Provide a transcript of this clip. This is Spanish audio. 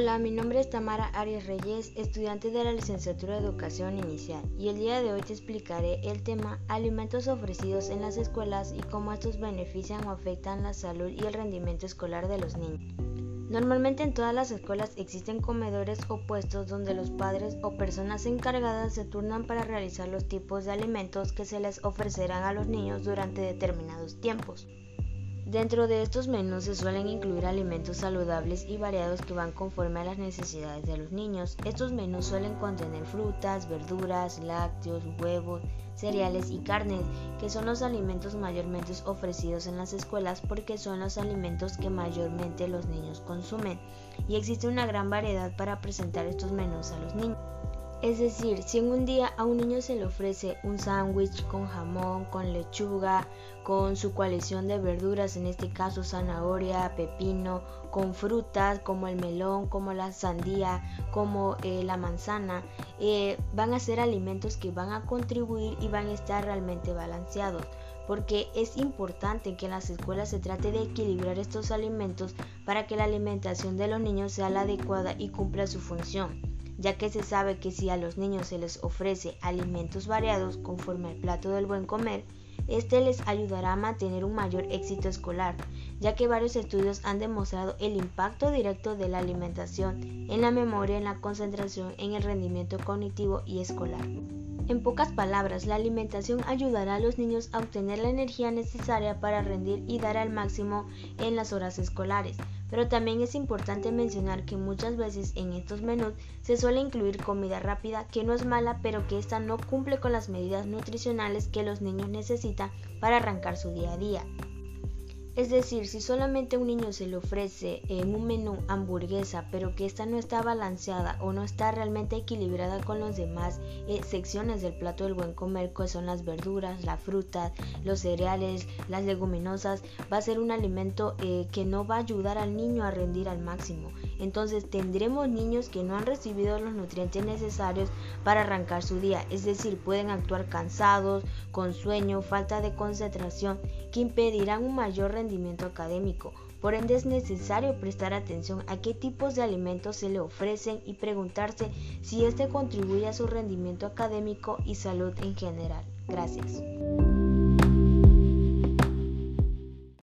Hola, mi nombre es Tamara Arias Reyes, estudiante de la licenciatura de Educación Inicial, y el día de hoy te explicaré el tema alimentos ofrecidos en las escuelas y cómo estos benefician o afectan la salud y el rendimiento escolar de los niños. Normalmente en todas las escuelas existen comedores o puestos donde los padres o personas encargadas se turnan para realizar los tipos de alimentos que se les ofrecerán a los niños durante determinados tiempos. Dentro de estos menús se suelen incluir alimentos saludables y variados que van conforme a las necesidades de los niños. Estos menús suelen contener frutas, verduras, lácteos, huevos, cereales y carnes, que son los alimentos mayormente ofrecidos en las escuelas porque son los alimentos que mayormente los niños consumen. Y existe una gran variedad para presentar estos menús a los niños. Es decir, si en un día a un niño se le ofrece un sándwich con jamón, con lechuga, con su coalición de verduras, en este caso zanahoria, pepino, con frutas como el melón, como la sandía, como eh, la manzana, eh, van a ser alimentos que van a contribuir y van a estar realmente balanceados. Porque es importante que en las escuelas se trate de equilibrar estos alimentos para que la alimentación de los niños sea la adecuada y cumpla su función ya que se sabe que si a los niños se les ofrece alimentos variados conforme al plato del buen comer, este les ayudará a mantener un mayor éxito escolar, ya que varios estudios han demostrado el impacto directo de la alimentación en la memoria, en la concentración, en el rendimiento cognitivo y escolar. En pocas palabras, la alimentación ayudará a los niños a obtener la energía necesaria para rendir y dar al máximo en las horas escolares, pero también es importante mencionar que muchas veces en estos menús se suele incluir comida rápida que no es mala pero que esta no cumple con las medidas nutricionales que los niños necesitan para arrancar su día a día. Es decir, si solamente un niño se le ofrece en un menú hamburguesa, pero que esta no está balanceada o no está realmente equilibrada con las demás eh, secciones del plato del buen comer, que son las verduras, la fruta, los cereales, las leguminosas, va a ser un alimento eh, que no va a ayudar al niño a rendir al máximo. Entonces tendremos niños que no han recibido los nutrientes necesarios para arrancar su día, es decir, pueden actuar cansados, con sueño, falta de concentración, que impedirán un mayor rendimiento académico. Por ende es necesario prestar atención a qué tipos de alimentos se le ofrecen y preguntarse si este contribuye a su rendimiento académico y salud en general. Gracias.